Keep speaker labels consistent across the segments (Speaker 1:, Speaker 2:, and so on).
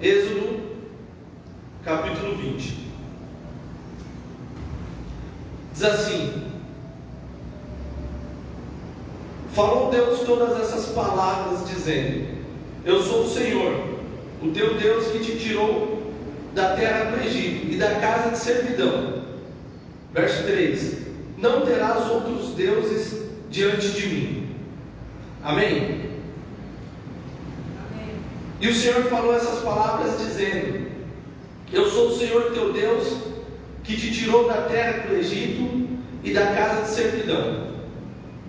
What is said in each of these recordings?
Speaker 1: Êxodo, capítulo 20. Diz assim: Falou Deus todas essas palavras, dizendo: Eu sou o Senhor, o teu Deus que te tirou da terra do Egito e da casa de servidão. Verso 3: Não terás outros deuses diante de mim. Amém? E o Senhor falou essas palavras dizendo: Eu sou o Senhor teu Deus, que te tirou da terra do Egito e da casa de servidão.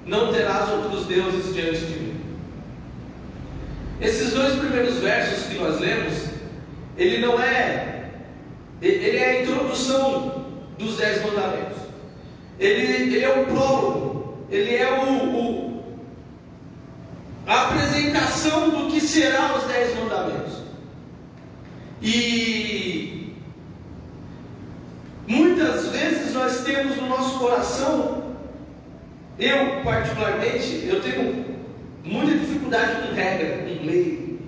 Speaker 1: Não terás outros deuses diante de mim. Esses dois primeiros versos que nós lemos, ele não é, ele é a introdução dos dez mandamentos. Ele, ele é o prólogo, ele é o, o a apresentação do que será os dez mandamentos. E muitas vezes nós temos no nosso coração, eu particularmente, eu tenho muita dificuldade com regra, com lei.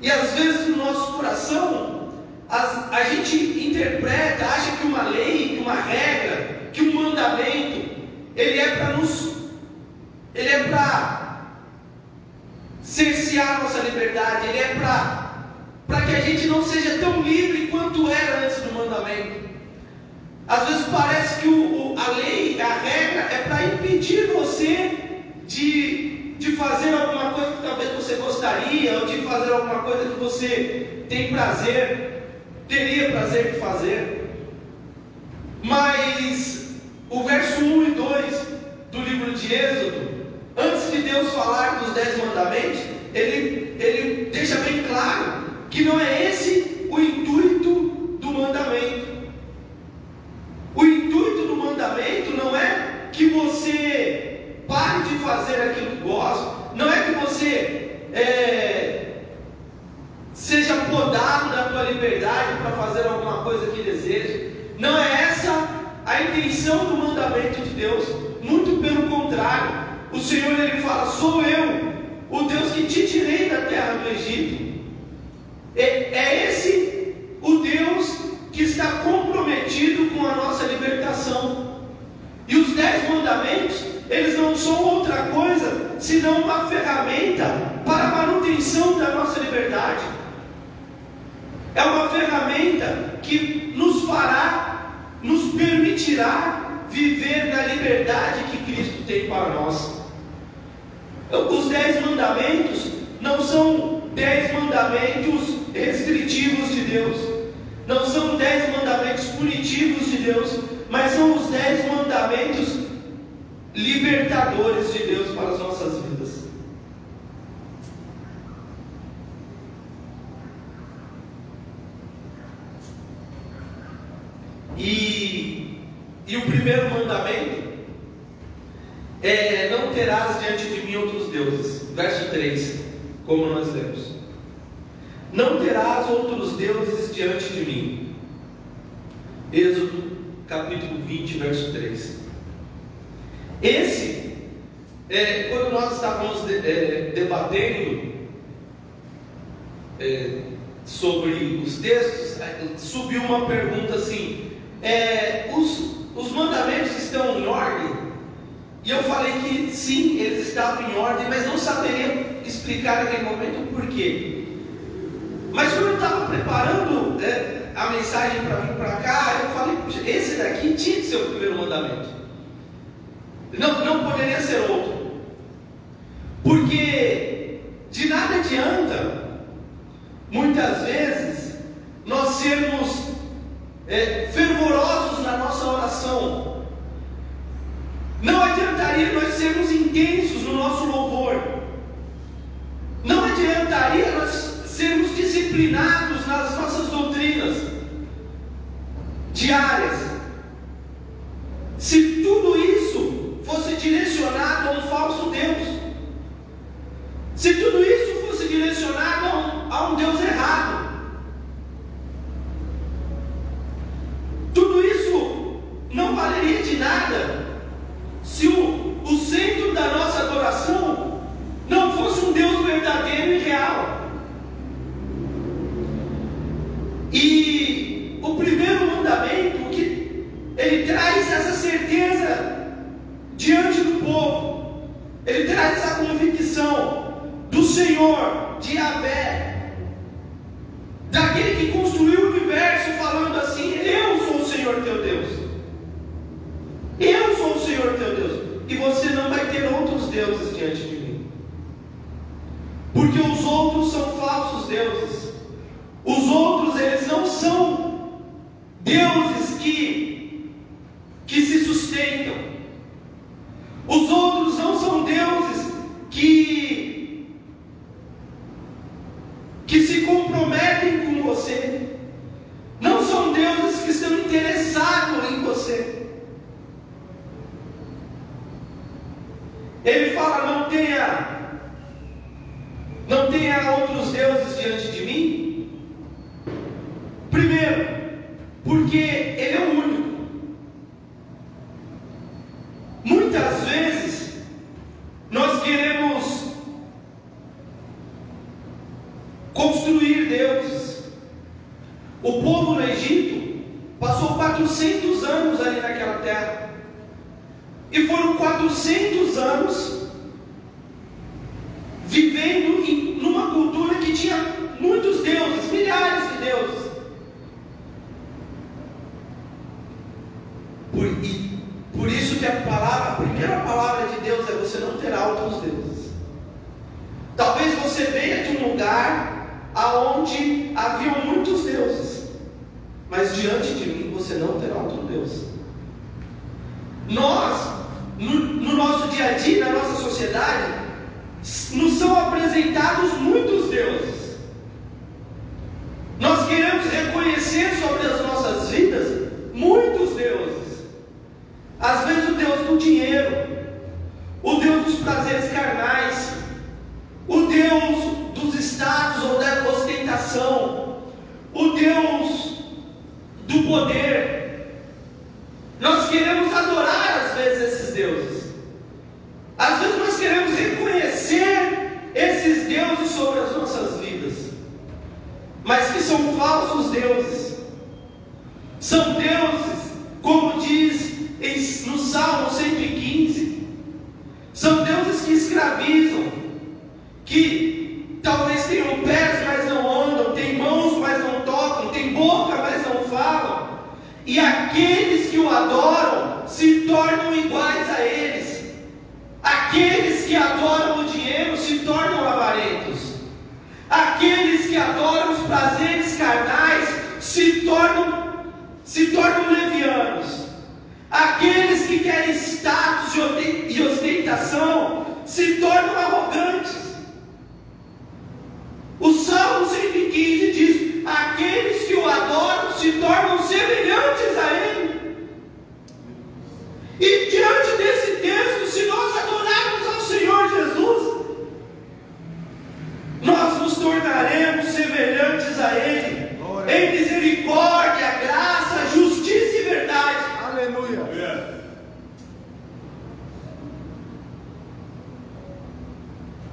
Speaker 1: E às vezes no nosso coração, as, a gente interpreta, acha que uma lei, que uma regra, que um mandamento, ele é para nos ele é para cercear nossa liberdade, ele é para que a gente não seja tão livre quanto era antes do mandamento. Às vezes parece que o, o, a lei, a regra, é para impedir você de, de fazer alguma coisa que talvez você gostaria, ou de fazer alguma coisa que você tem prazer, teria prazer de fazer. Mas o verso 1 e 2 do livro de Êxodo Antes de Deus falar dos dez mandamentos, ele, ele deixa bem claro que não é esse o intuito do mandamento. O intuito do mandamento não é que você pare de fazer aquilo que gosta, não é que você é, seja podado da tua liberdade para fazer alguma coisa que deseja. Não é essa a intenção do mandamento de Deus, muito pelo contrário. O Senhor ele fala: Sou eu, o Deus que te tirei da terra do Egito. É, é esse o Deus que está comprometido com a nossa libertação. E os dez mandamentos, eles não são outra coisa senão uma ferramenta para a manutenção da nossa liberdade. É uma ferramenta que nos fará, nos permitirá viver na liberdade que Cristo tem para nós. Os dez mandamentos não são dez mandamentos restritivos de Deus, não são dez mandamentos punitivos de Deus, mas são os dez mandamentos libertadores de Deus para as nossas vidas. E, e o primeiro mandamento é, não terás diante de mim outros deuses. Verso 3, como nós lemos. Não terás outros deuses diante de mim. Êxodo capítulo 20, verso 3. Esse, é, quando nós estávamos de, é, debatendo é, sobre os textos, é, subiu uma pergunta assim: é, os, os mandamentos estão em ordem? E eu falei que sim, eles estavam em ordem, mas não saberia explicar naquele momento o porquê. Mas quando eu estava preparando é, a mensagem para vir para cá, eu falei, esse daqui tinha que ser o primeiro mandamento. Não, não poderia ser outro. Porque de nada adianta, muitas vezes, nós sermos é, fervorosos na nossa oração não adiantaria nós sermos intensos no nosso louvor. Não adiantaria nós sermos disciplinados nas nossas doutrinas diárias. Se tudo isso fosse direcionado a um falso Deus. Se tudo isso fosse direcionado a um, a um Deus errado. Tudo isso não valeria de nada se o, o centro da nossa adoração não fosse um Deus verdadeiro e real. Senhor, de Yahvé, daquele que construiu o universo, falando assim: Eu sou o Senhor teu Deus. Eu sou o Senhor teu Deus. E você não vai ter outros deuses diante de mim. Porque os outros são falsos deuses. Os outros, eles não são deuses que, que se sustentam. Os outros não são deuses que, que se comprometem com você. Não são deuses que estão interessados em você. Ele fala: não tenha, não tenha outros deuses diante de mim. Primeiro, porque Ele é o único. Muitas vezes nós queremos construir deuses. O povo no Egito passou 400 anos ali naquela terra. E foram 400 anos vivendo em numa cultura que tinha muitos deuses, milhares de deuses. Por, e, por isso que a palavra, a primeira palavra de Deus é você não terá outros deuses. Talvez você venha de um lugar aonde haviam muitos deuses, mas diante de mim você não terá outro Deus. Nós, no, no nosso dia a dia, na nossa sociedade, nos são apresentados muitos deuses. Nós queremos reconhecer sobre as nossas vidas muitos deuses. Às vezes o Deus do dinheiro, o Deus dos prazeres carnais, o Deus dos status ou da ostentação, o Deus poder. Nós queremos adorar às vezes esses deuses. Às vezes nós queremos reconhecer esses deuses sobre as nossas vidas, mas que são falsos deuses. São deuses, como diz no Salmo 115, são deuses que escravizam, que talvez tenham pés, mas não andam, têm mãos, mas não tocam, têm boca, mas não falam, e aqueles que o adoram se tornam iguais a eles. Aqueles que adoram o dinheiro se tornam avarentos. Aqueles que adoram os prazeres carnais se tornam se tornam levianos. Aqueles que querem status e ostentação se tornam arrogantes. O Salmo 115 diz: Aqueles que o adoram se tornam semelhantes a Ele. E diante desse texto, se nós adorarmos ao Senhor Jesus, nós nos tornaremos semelhantes a Ele, em misericórdia, graça, justiça e verdade.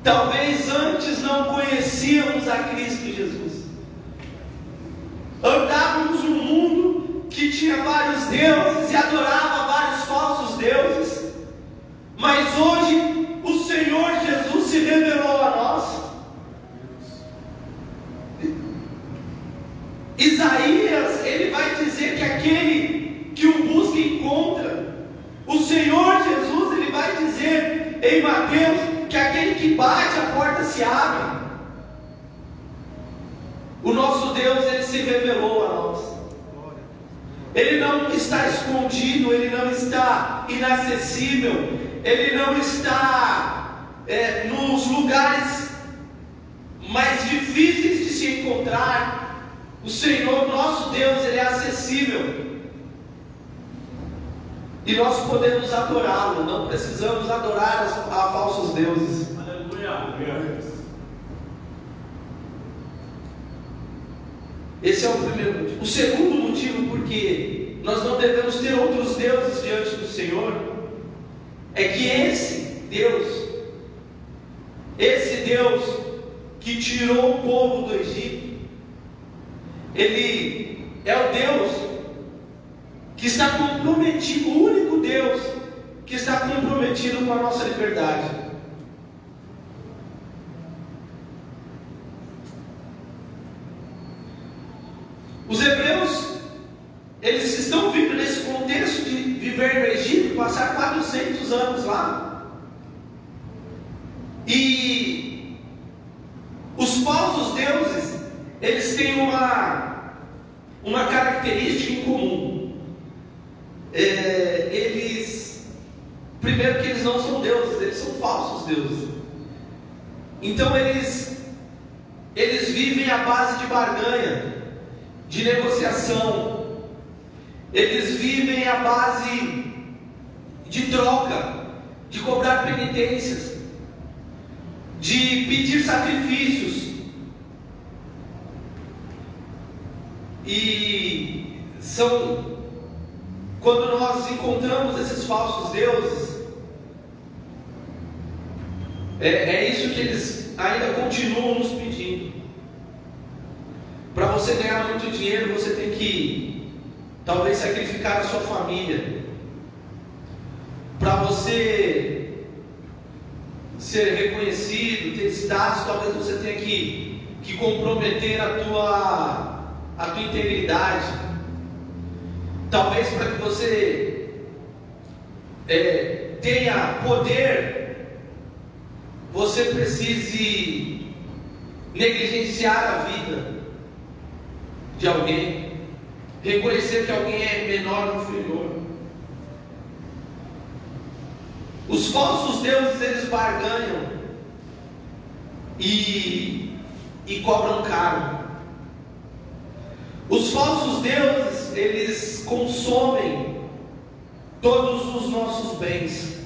Speaker 1: Talvez antes não conhecíamos a Cristo Jesus. Andávamos num mundo que tinha vários deuses e adorava vários falsos deuses. Mas hoje o Senhor Jesus se revelou a nós. Isaías, ele vai dizer que aquele que o busca encontra. O Senhor Jesus, ele vai dizer em Que aquele que bate a porta se abre. O nosso Deus ele se revelou a nós. Ele não está escondido, ele não está inacessível, ele não está é, nos lugares mais difíceis de se encontrar. O Senhor, nosso Deus, ele é acessível. E nós podemos adorá-lo, não precisamos adorar a falsos deuses. Aleluia. Esse é o primeiro motivo. O segundo motivo, porque nós não devemos ter outros deuses diante do Senhor, é que esse Deus, esse Deus que tirou o povo do Egito, ele é o Deus que está comprometido, o único Deus que está comprometido com a nossa liberdade. 400 anos lá. E os falsos deuses, eles têm uma, uma característica em comum. É, eles, primeiro que eles não são deuses, eles são falsos deuses. Então eles, eles vivem à base de barganha, de negociação. Eles vivem à base de troca, de cobrar penitências, de pedir sacrifícios. E são quando nós encontramos esses falsos deuses, é, é isso que eles ainda continuam nos pedindo. Para você ganhar muito dinheiro, você tem que talvez sacrificar a sua família para você ser reconhecido, ter status, talvez você tenha que, que comprometer a tua, a tua integridade. Talvez para que você é, tenha poder, você precise negligenciar a vida de alguém, reconhecer que alguém é menor ou inferior. Os falsos deuses eles barganham e, e cobram caro. Os falsos deuses eles consomem todos os nossos bens.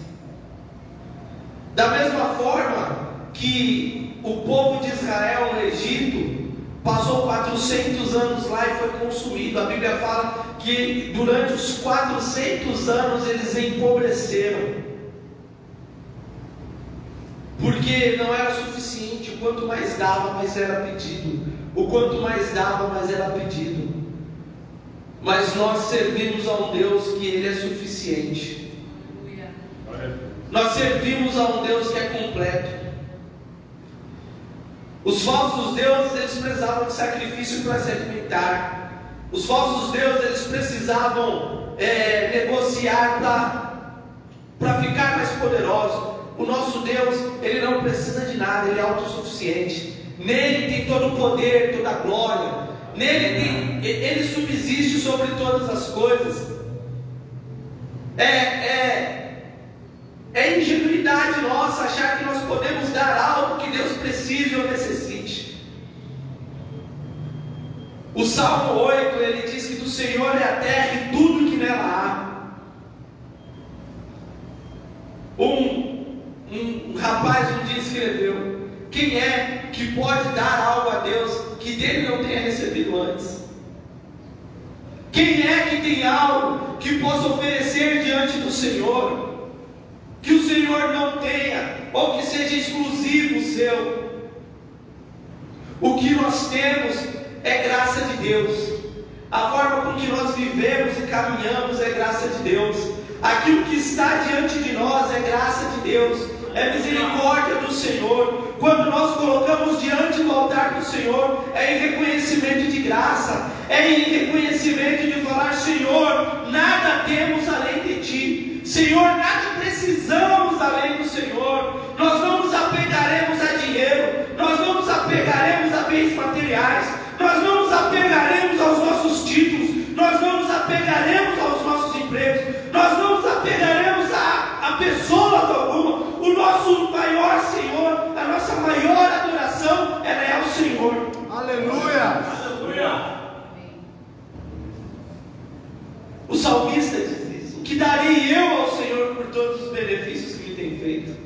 Speaker 1: Da mesma forma que o povo de Israel no Egito passou 400 anos lá e foi consumido. A Bíblia fala que durante os 400 anos eles empobreceram porque não era suficiente. O quanto mais dava, mais era pedido. O quanto mais dava, mais era pedido. Mas nós servimos a um Deus que Ele é suficiente. Nós servimos a um Deus que é completo. Os falsos deuses eles precisavam de sacrifício para se alimentar. Os falsos deuses eles precisavam é, negociar para ficar mais poderosos. O nosso Deus, ele não precisa de nada, ele é autossuficiente. Nele tem todo o poder, toda a glória. Nele tem, ele subsiste sobre todas as coisas. É, é, é ingenuidade nossa achar que nós podemos dar algo que Deus precise ou necessite. O Salmo 8, ele diz que do Senhor é a terra e tudo que nela há. Um um rapaz um dia escreveu: Quem é que pode dar algo a Deus que dele não tenha recebido antes? Quem é que tem algo que possa oferecer diante do Senhor, que o Senhor não tenha, ou que seja exclusivo seu? O que nós temos é graça de Deus. A forma com que nós vivemos e caminhamos é graça de Deus. Aquilo que está diante de nós é graça de Deus é misericórdia do Senhor. Quando nós colocamos diante do altar do Senhor, é em reconhecimento de graça, é em reconhecimento de falar: Senhor, nada temos além de Ti, Senhor, nada precisamos além do Senhor. Nós não nos apegaremos a dinheiro, nós não nos apegaremos a bens materiais, nós não nos apegaremos aos nossos títulos, nós não nos apegaremos nosso maior Senhor, a nossa maior adoração, ela é ao Senhor.
Speaker 2: Aleluia!
Speaker 1: Aleluia! O salmista diz isso: O que darei eu ao Senhor por todos os benefícios que Ele tem feito?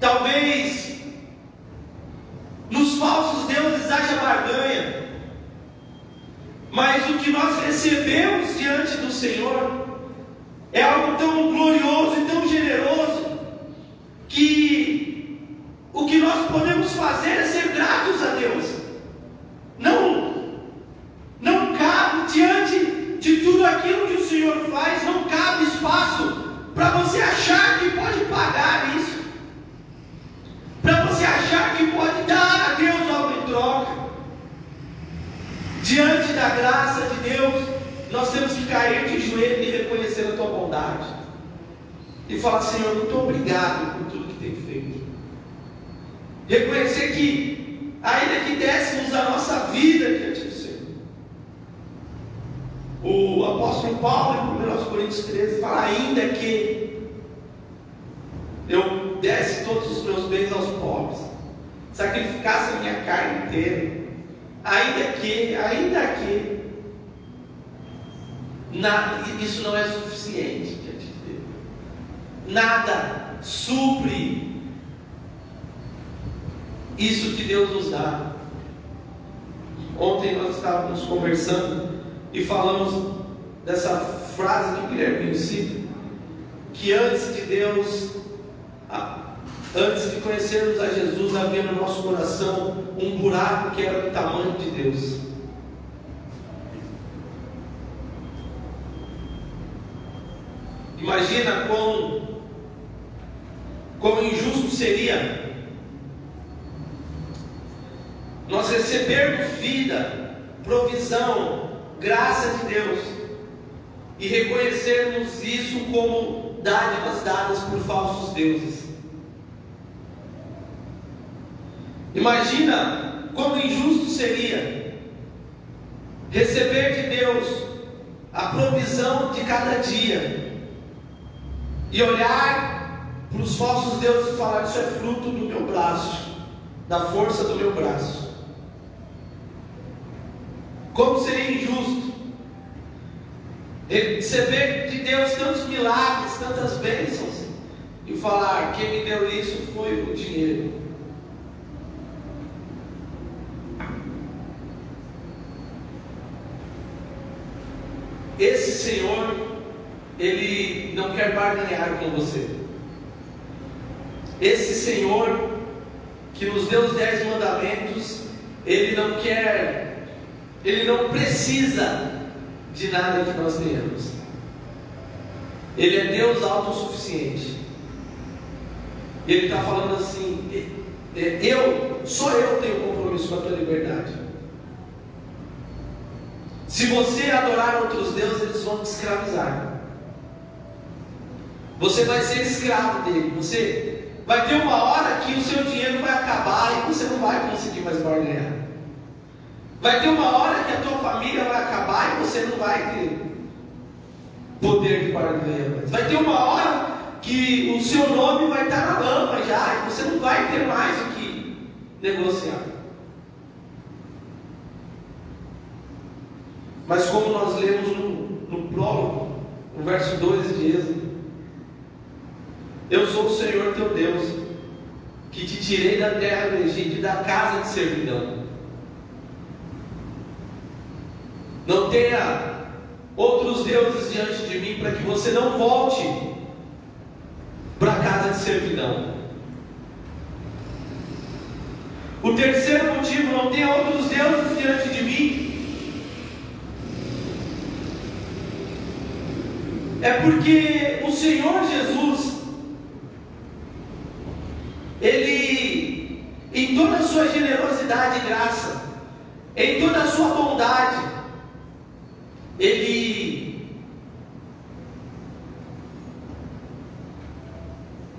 Speaker 1: Talvez nos falsos deuses haja barganha, mas o que nós recebemos diante do Senhor é algo tão glorioso e tão generoso que o que nós podemos fazer é ser gratos a Deus. Não, não cabe diante de tudo aquilo que o Senhor faz, não cabe espaço para você achar que pode pagar isso, para você achar que pode dar a Deus algo em troca. Diante da graça de Deus, nós temos que cair de joelho e reconhecer a tua bondade. E falar, Senhor, muito obrigado por tudo que tem feito. Reconhecer que, ainda que dessemos a nossa vida diante do Senhor. O apóstolo Paulo, em 1 Coríntios 13, fala, ainda que eu desse todos os meus bens aos pobres, sacrificasse a minha carne inteira, ainda que, ainda que, nada, isso não é suficiente diante de Deus. Nada supre isso que Deus nos dá. Ontem nós estávamos conversando e falamos dessa frase que Guilherme cita, que antes de Deus, antes de conhecermos a Jesus, havia no nosso coração um buraco que era do tamanho de Deus. Imagina quão, quão injusto seria nós recebermos vida, provisão, graça de Deus e reconhecermos isso como dádivas dadas por falsos deuses. Imagina como injusto seria receber de Deus a provisão de cada dia e olhar para os falsos deuses e falar: Isso é fruto do meu braço, da força do meu braço. Como seria injusto receber de Deus tantos milagres, tantas bênçãos, e falar: Quem me deu isso foi o dinheiro. Esse Senhor ele não quer barganhar com você. Esse Senhor que nos deu os dez mandamentos, ele não quer, ele não precisa de nada que nós tenhamos. Ele é Deus autossuficiente. Ele está falando assim: eu, só eu tenho compromisso com a tua liberdade. Se você adorar outros deuses, eles vão te escravizar. Você vai ser escravo dele. Você vai ter uma hora que o seu dinheiro vai acabar e você não vai conseguir mais barganhar. Vai ter uma hora que a tua família vai acabar e você não vai ter poder de mais. Vai ter uma hora que o seu nome vai estar na lama já e você não vai ter mais o que negociar. Mas como nós lemos no, no prólogo, no verso 2 de Êxodo, eu sou o Senhor teu Deus, que te tirei da terra do Egito e da casa de servidão. Não tenha outros deuses diante de mim, para que você não volte para a casa de servidão. O terceiro motivo, não tenha outros deuses diante de mim, é porque o Senhor Jesus ele, em toda a sua generosidade e graça, em toda a sua bondade, ele,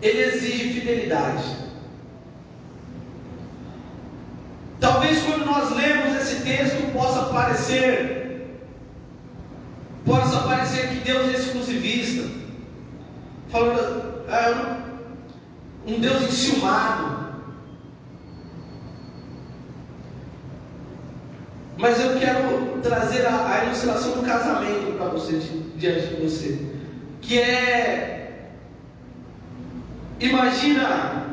Speaker 1: ele exige fidelidade. Talvez quando nós lemos esse texto possa parecer, possa parecer que Deus é exclusivista, falando, ah, um Deus enciumado. Mas eu quero trazer a, a ilustração do casamento para você, diante de você. Que é. Imagina.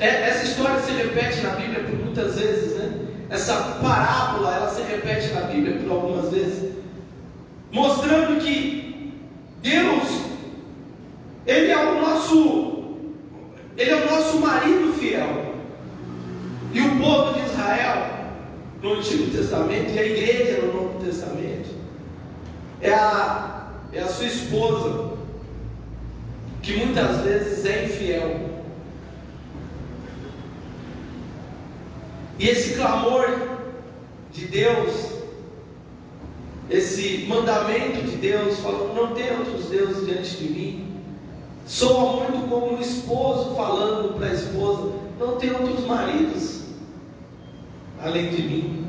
Speaker 1: É, essa história se repete na Bíblia por muitas vezes, né? Essa parábola, ela se repete na Bíblia por algumas vezes. Mostrando que Deus, Ele é o nosso ele é o nosso marido fiel. E o povo de Israel, no Antigo Testamento, e a igreja no Novo Testamento, é a, é a sua esposa, que muitas vezes é infiel. E esse clamor de Deus esse mandamento de Deus, falando: não tem outros deuses diante de mim. Soa muito como um esposo falando para a esposa: não tem outros maridos além de mim.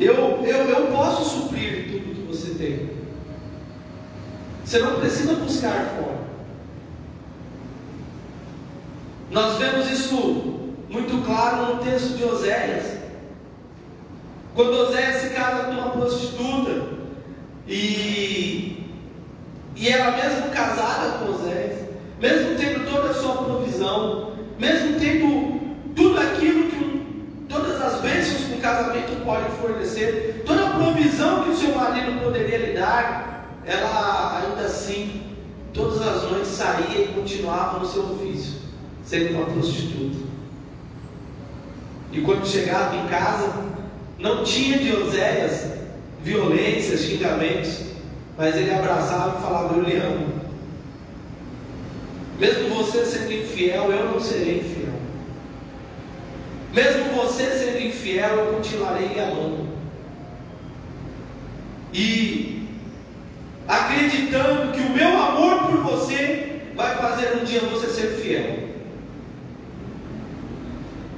Speaker 1: Eu, eu, eu posso suprir tudo que você tem. Você não precisa buscar fora. Nós vemos isso muito claro no texto de Oséias. Quando Oséias se casa com uma prostituta e, e ela mesmo casada com Oséias, mesmo tendo toda a sua provisão, mesmo tendo tudo aquilo que todas as bênçãos que um casamento pode fornecer, toda a provisão que o seu marido poderia lhe dar, ela ainda assim, todas as noites saía e continuava no seu ofício, sendo uma prostituta. E quando chegava em casa, não tinha de Oséias violências, xingamentos, mas ele abraçava e falava: Eu lhe amo. Mesmo você sendo infiel, eu não serei infiel. Mesmo você sendo infiel, eu continuarei amando. E acreditando que o meu amor por você vai fazer um dia você ser fiel.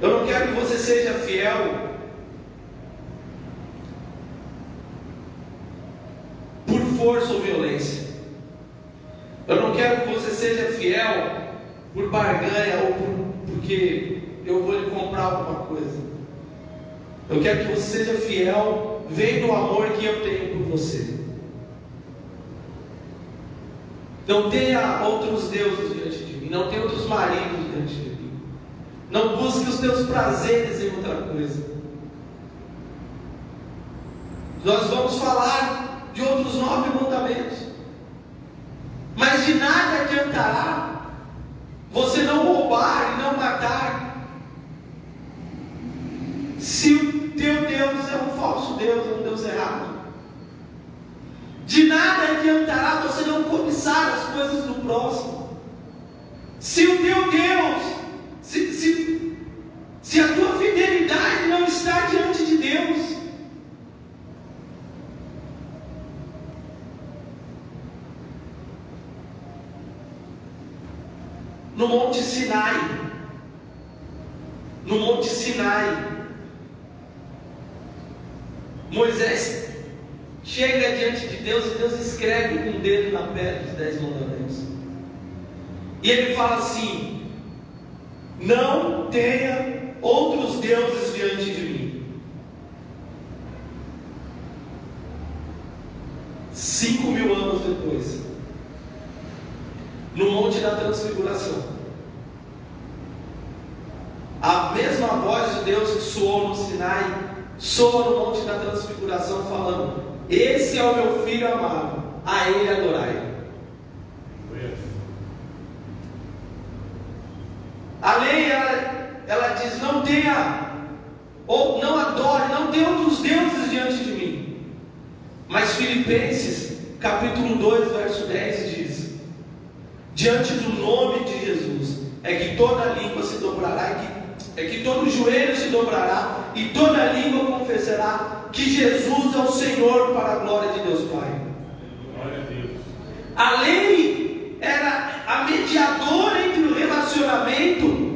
Speaker 1: Eu não quero que você seja fiel por força ou violência. Eu não quero que você seja fiel por barganha ou por, porque eu vou lhe comprar alguma coisa. Eu quero que você seja fiel, vendo o amor que eu tenho por você. Não tenha outros deuses diante de mim, não tenha outros maridos diante de mim. Não busque os teus prazeres em outra coisa. Nós vamos falar de outros nove mandamentos. Mas de nada adiantará você não roubar e não matar, se o teu Deus é um falso Deus, é um Deus errado. De nada adiantará você não cobiçar as coisas do próximo, se o teu Deus se, se, se a tua fidelidade não está diante de Deus, no Monte Sinai, no Monte Sinai, Moisés chega diante de Deus e Deus escreve com o dedo na pedra os dez mandamentos. E ele fala assim: não tenha outros deuses diante de mim. Cinco mil anos depois, no Monte da Transfiguração, a mesma voz de Deus que soou no Sinai, soa no Monte da Transfiguração, falando: Esse é o meu filho amado, a ele adorai. A lei, ela, ela diz: não tenha, ou não adore, não tenha outros deuses diante de mim. Mas Filipenses, capítulo 2, verso 10 diz: diante do nome de Jesus, é que toda língua se dobrará, é que todo joelho se dobrará e toda língua confessará que Jesus é o Senhor para a glória de Deus Pai. A Deus. A lei era a mediadora entre o relacionamento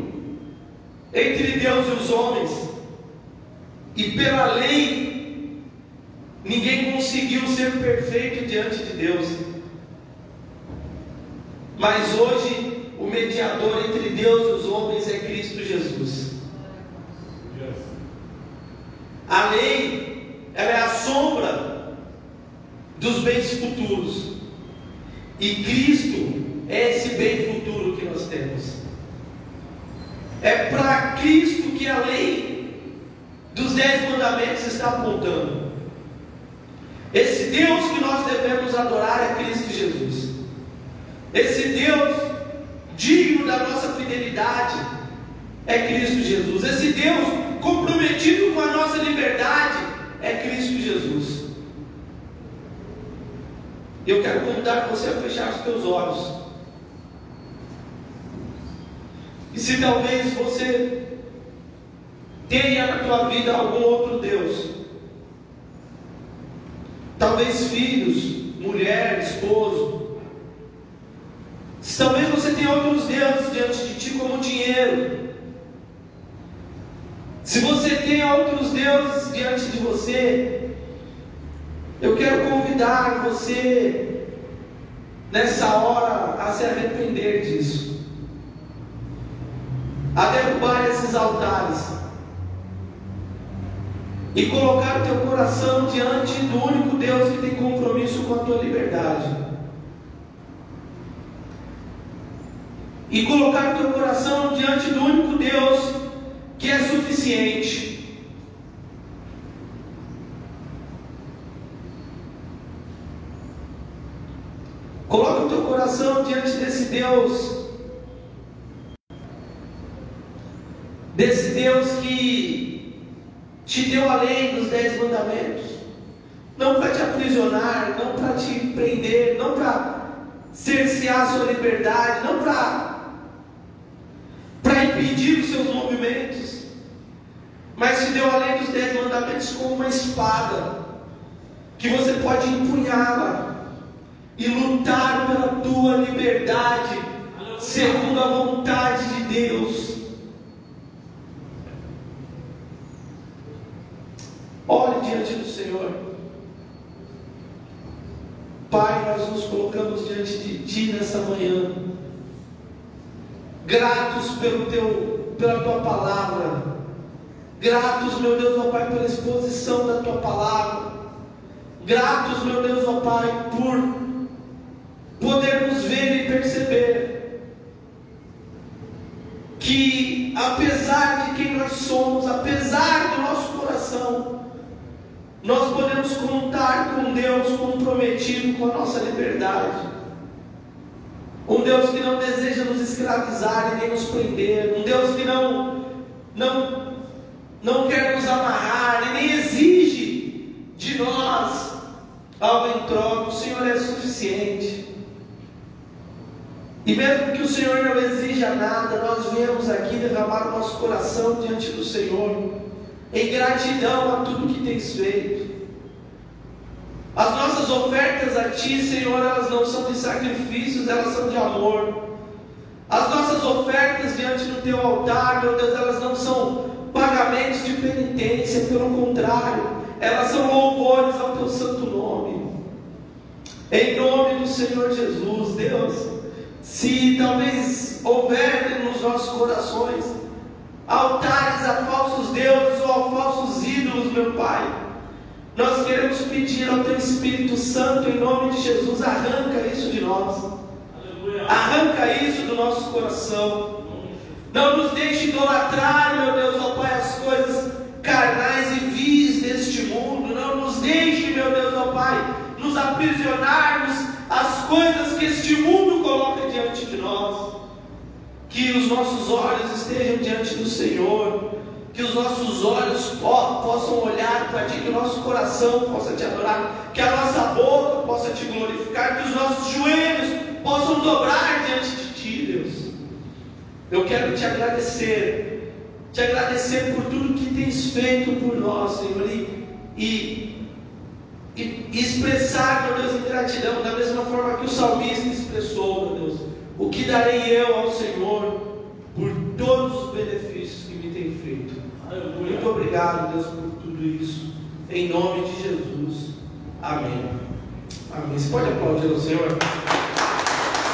Speaker 1: entre Deus e os homens. E pela lei, ninguém conseguiu ser perfeito diante de Deus. Mas hoje, o mediador entre Deus e os homens é Cristo Jesus. A lei, ela é a sombra dos bens futuros. E Cristo é esse bem futuro que nós temos. É para Cristo que a lei dos dez mandamentos está apontando. Esse Deus que nós devemos adorar é Cristo Jesus. Esse Deus digno da nossa fidelidade é Cristo Jesus. Esse Deus comprometido com a nossa liberdade é Cristo Jesus. Eu quero convidar você a fechar os teus olhos. E se talvez você tenha na tua vida algum outro Deus, talvez filhos, mulher, esposo. Talvez você tenha outros deuses diante de ti, como dinheiro. Se você tem outros deuses diante de você, eu quero convidar você nessa hora a se arrepender disso, a derrubar esses altares e colocar teu coração diante do único Deus que tem compromisso com a tua liberdade. E colocar teu coração diante do único Deus que é suficiente. Coloca o teu coração diante desse Deus, desse Deus que te deu a lei dos dez mandamentos, não para te aprisionar, não para te prender, não para cercear a sua liberdade, não para impedir os seus movimentos, mas te deu a lei dos dez mandamentos como uma espada, que você pode empunhá-la e lutar pela tua liberdade, segundo a vontade de Deus. Ore diante do Senhor. Pai, nós nos colocamos diante de Ti nessa manhã gratos pelo teu, pela tua palavra, gratos, meu Deus, ó Pai, pela exposição da tua palavra, gratos, meu Deus, ó Pai, por podermos ver e perceber que, apesar de quem nós somos, apesar do nosso coração, nós podemos contar com Deus comprometido com a nossa liberdade. Um Deus que não deseja nos escravizar e nem nos prender. Um Deus que não, não, não quer nos amarrar e nem exige de nós algo em troca. O Senhor é suficiente. E mesmo que o Senhor não exija nada, nós viemos aqui derramar o nosso coração diante do Senhor, em gratidão a tudo que tens feito. As nossas ofertas a Ti, Senhor, elas não são de sacrifícios, elas são de amor. As nossas ofertas diante do Teu altar, meu Deus, elas não são pagamentos de penitência, pelo contrário, elas são louvores ao Teu santo nome. Em nome do Senhor Jesus, Deus, se talvez houver nos nossos corações altares a falsos deuses ou a falsos ídolos, meu Pai, nós queremos pedir ao Teu Espírito Santo, em nome de Jesus, arranca isso de nós. Arranca isso do nosso coração. Não nos deixe idolatrar, meu Deus, ó Pai, as coisas carnais e vis deste mundo. Não nos deixe, meu Deus, ó Pai, nos aprisionarmos às coisas que este mundo coloca diante de nós. Que os nossos olhos estejam diante do Senhor. Que os nossos olhos possam olhar para ti, que o nosso coração possa te adorar, que a nossa boca possa te glorificar, que os nossos joelhos possam dobrar diante de ti, Deus. Eu quero te agradecer, te agradecer por tudo que tens feito por nós, Senhor, e expressar, meu Deus, em gratidão, da mesma forma que o salmista expressou, meu Deus. O que darei eu ao Senhor por todos os benefícios que me tem feito? Muito obrigado, Deus, por tudo isso. Em nome de Jesus. Amém. Amém. Você pode aplaudir o Senhor?